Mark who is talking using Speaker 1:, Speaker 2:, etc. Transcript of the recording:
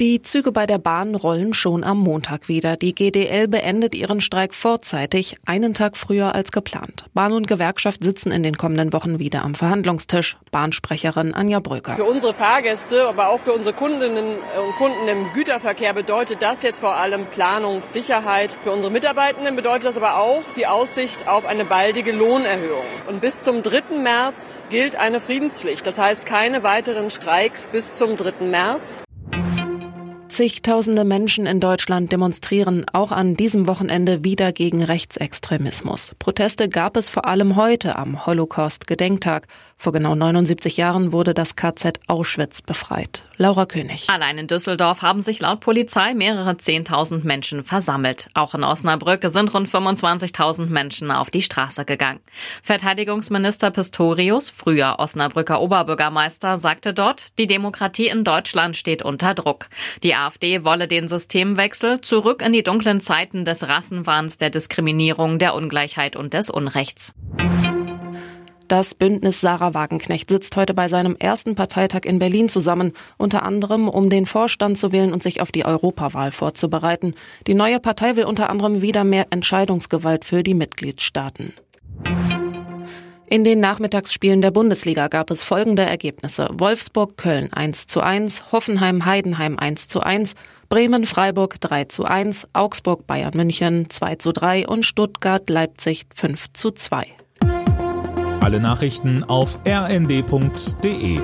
Speaker 1: Die Züge bei der Bahn rollen schon am Montag wieder. Die GDL beendet ihren Streik vorzeitig, einen Tag früher als geplant. Bahn und Gewerkschaft sitzen in den kommenden Wochen wieder am Verhandlungstisch. Bahnsprecherin Anja Bröker.
Speaker 2: Für unsere Fahrgäste, aber auch für unsere Kundinnen und Kunden im Güterverkehr bedeutet das jetzt vor allem Planungssicherheit. Für unsere Mitarbeitenden bedeutet das aber auch die Aussicht auf eine baldige Lohnerhöhung. Und bis zum 3. März gilt eine Friedenspflicht. Das heißt keine weiteren Streiks bis zum 3. März.
Speaker 1: Zigtausende Menschen in Deutschland demonstrieren auch an diesem Wochenende wieder gegen Rechtsextremismus. Proteste gab es vor allem heute am Holocaust-Gedenktag. Vor genau 79 Jahren wurde das KZ Auschwitz befreit. Laura König.
Speaker 3: Allein in Düsseldorf haben sich laut Polizei mehrere 10.000 Menschen versammelt. Auch in Osnabrück sind rund 25.000 Menschen auf die Straße gegangen. Verteidigungsminister Pistorius, früher Osnabrücker Oberbürgermeister, sagte dort, die Demokratie in Deutschland steht unter Druck. Die AfD wolle den Systemwechsel zurück in die dunklen Zeiten des Rassenwahns, der Diskriminierung, der Ungleichheit und des Unrechts.
Speaker 1: Das Bündnis Sarah Wagenknecht sitzt heute bei seinem ersten Parteitag in Berlin zusammen, unter anderem um den Vorstand zu wählen und sich auf die Europawahl vorzubereiten. Die neue Partei will unter anderem wieder mehr Entscheidungsgewalt für die Mitgliedstaaten. In den Nachmittagsspielen der Bundesliga gab es folgende Ergebnisse. Wolfsburg-Köln 1 zu 1, Hoffenheim-Heidenheim 1 zu 1, Bremen-Freiburg 3 zu 1, Augsburg-Bayern-München 2 zu 3 und Stuttgart-Leipzig 5 zu 2.
Speaker 4: Alle Nachrichten auf rnd.de